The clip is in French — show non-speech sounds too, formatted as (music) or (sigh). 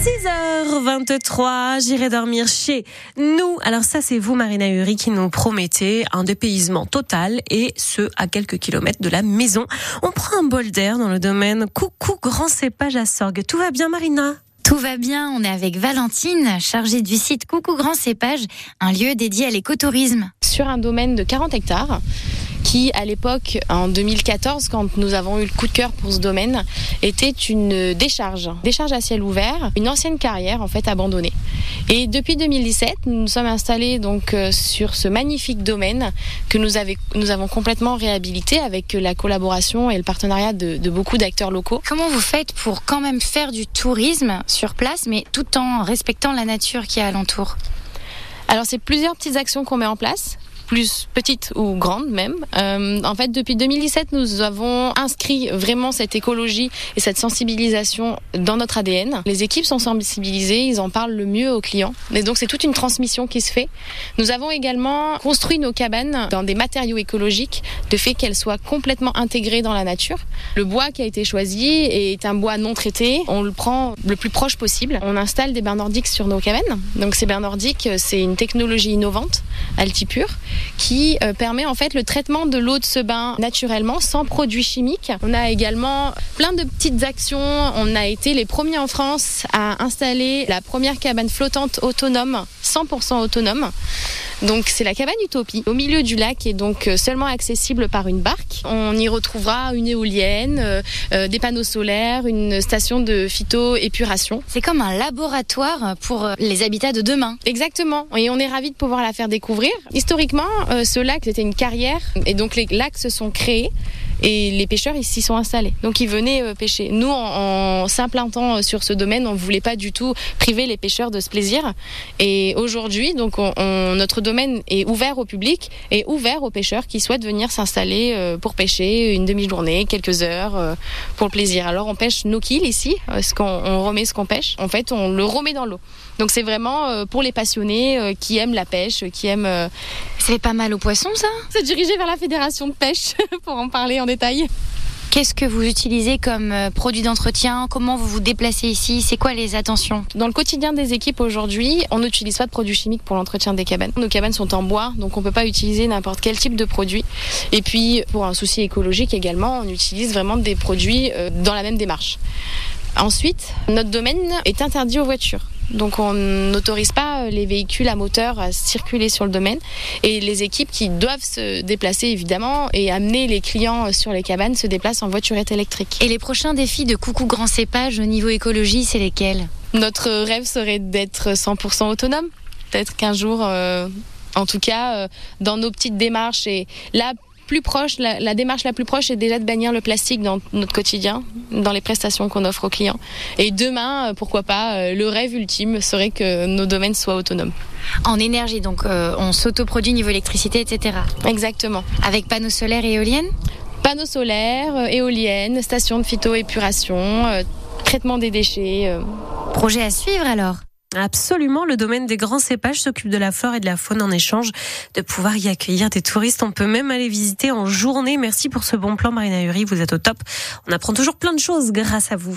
6h23, j'irai dormir chez nous. Alors ça, c'est vous, Marina Uri, qui nous promettez un dépaysement total et ce, à quelques kilomètres de la maison. On prend un bol d'air dans le domaine Coucou Grand Cépage à Sorgue. Tout va bien, Marina? Tout va bien, on est avec Valentine, chargée du site Coucou Grand Cépage, un lieu dédié à l'écotourisme. Sur un domaine de 40 hectares, qui, à l'époque, en 2014, quand nous avons eu le coup de cœur pour ce domaine, était une décharge, décharge à ciel ouvert, une ancienne carrière en fait abandonnée. Et depuis 2017, nous nous sommes installés donc euh, sur ce magnifique domaine que nous, nous avons complètement réhabilité avec la collaboration et le partenariat de, de beaucoup d'acteurs locaux. Comment vous faites pour quand même faire du tourisme sur place, mais tout en respectant la nature qui est alentour? Alors c'est plusieurs petites actions qu'on met en place plus petite ou grande même. Euh, en fait, depuis 2017, nous avons inscrit vraiment cette écologie et cette sensibilisation dans notre ADN. Les équipes sont sensibilisées, ils en parlent le mieux aux clients. Et donc, c'est toute une transmission qui se fait. Nous avons également construit nos cabanes dans des matériaux écologiques, de fait qu'elles soient complètement intégrées dans la nature. Le bois qui a été choisi est un bois non traité. On le prend le plus proche possible. On installe des bains nordiques sur nos cabanes. Donc, ces bains nordiques, c'est une technologie innovante, altipure, qui euh, permet en fait le traitement de l'eau de ce bain naturellement sans produits chimiques. On a également plein de petites actions. On a été les premiers en France à installer la première cabane flottante autonome, 100% autonome. Donc c'est la cabane Utopie au milieu du lac et donc euh, seulement accessible par une barque. On y retrouvera une éolienne, euh, euh, des panneaux solaires, une station de phytoépuration. C'est comme un laboratoire pour les habitats de demain. Exactement. Et on est ravis de pouvoir la faire découvrir. Historiquement, ce lac c'était une carrière et donc les lacs se sont créés et les pêcheurs ils s'y sont installés. Donc ils venaient euh, pêcher. Nous, en, s'implantant euh, sur ce domaine, on voulait pas du tout priver les pêcheurs de ce plaisir. Et aujourd'hui, donc notre domaine est ouvert au public et ouvert aux pêcheurs qui souhaitent venir s'installer euh, pour pêcher une demi-journée, quelques heures pour le plaisir. Alors on pêche nos kills ici, ce qu'on on remet ce qu'on pêche. En fait, on le remet dans l'eau. Donc c'est vraiment pour les passionnés qui aiment la pêche, qui aiment. Ça fait pas mal aux poissons, ça? C'est dirigé vers la fédération de pêche (laughs) pour en parler en détail. Qu'est-ce que vous utilisez comme euh, produit d'entretien? Comment vous vous déplacez ici? C'est quoi les attentions? Dans le quotidien des équipes aujourd'hui, on n'utilise pas de produits chimiques pour l'entretien des cabanes. Nos cabanes sont en bois, donc on ne peut pas utiliser n'importe quel type de produit. Et puis, pour un souci écologique également, on utilise vraiment des produits euh, dans la même démarche. Ensuite, notre domaine est interdit aux voitures. Donc on n'autorise pas euh, les véhicules à moteur à circuler sur le domaine et les équipes qui doivent se déplacer évidemment et amener les clients sur les cabanes se déplacent en voiturette électrique. Et les prochains défis de Coucou Grand Cépage au niveau écologie, c'est lesquels? Notre rêve serait d'être 100% autonome. Peut-être qu'un jour, euh, en tout cas, euh, dans nos petites démarches et là plus proche, la, démarche la plus proche est déjà de bannir le plastique dans notre quotidien, dans les prestations qu'on offre aux clients. Et demain, euh, pourquoi pas, euh, le rêve ultime serait que nos domaines soient autonomes. En énergie, donc euh, on s'autoproduit niveau électricité, etc. Exactement. Avec panneaux solaires et éoliennes? Panneaux solaires, éoliennes, stations de phytoépuration, traitement des déchets. Projet à suivre alors? Absolument, le domaine des grands cépages s'occupe de la flore et de la faune en échange de pouvoir y accueillir des touristes. On peut même aller visiter en journée. Merci pour ce bon plan, Marina Uri. Vous êtes au top. On apprend toujours plein de choses grâce à vous.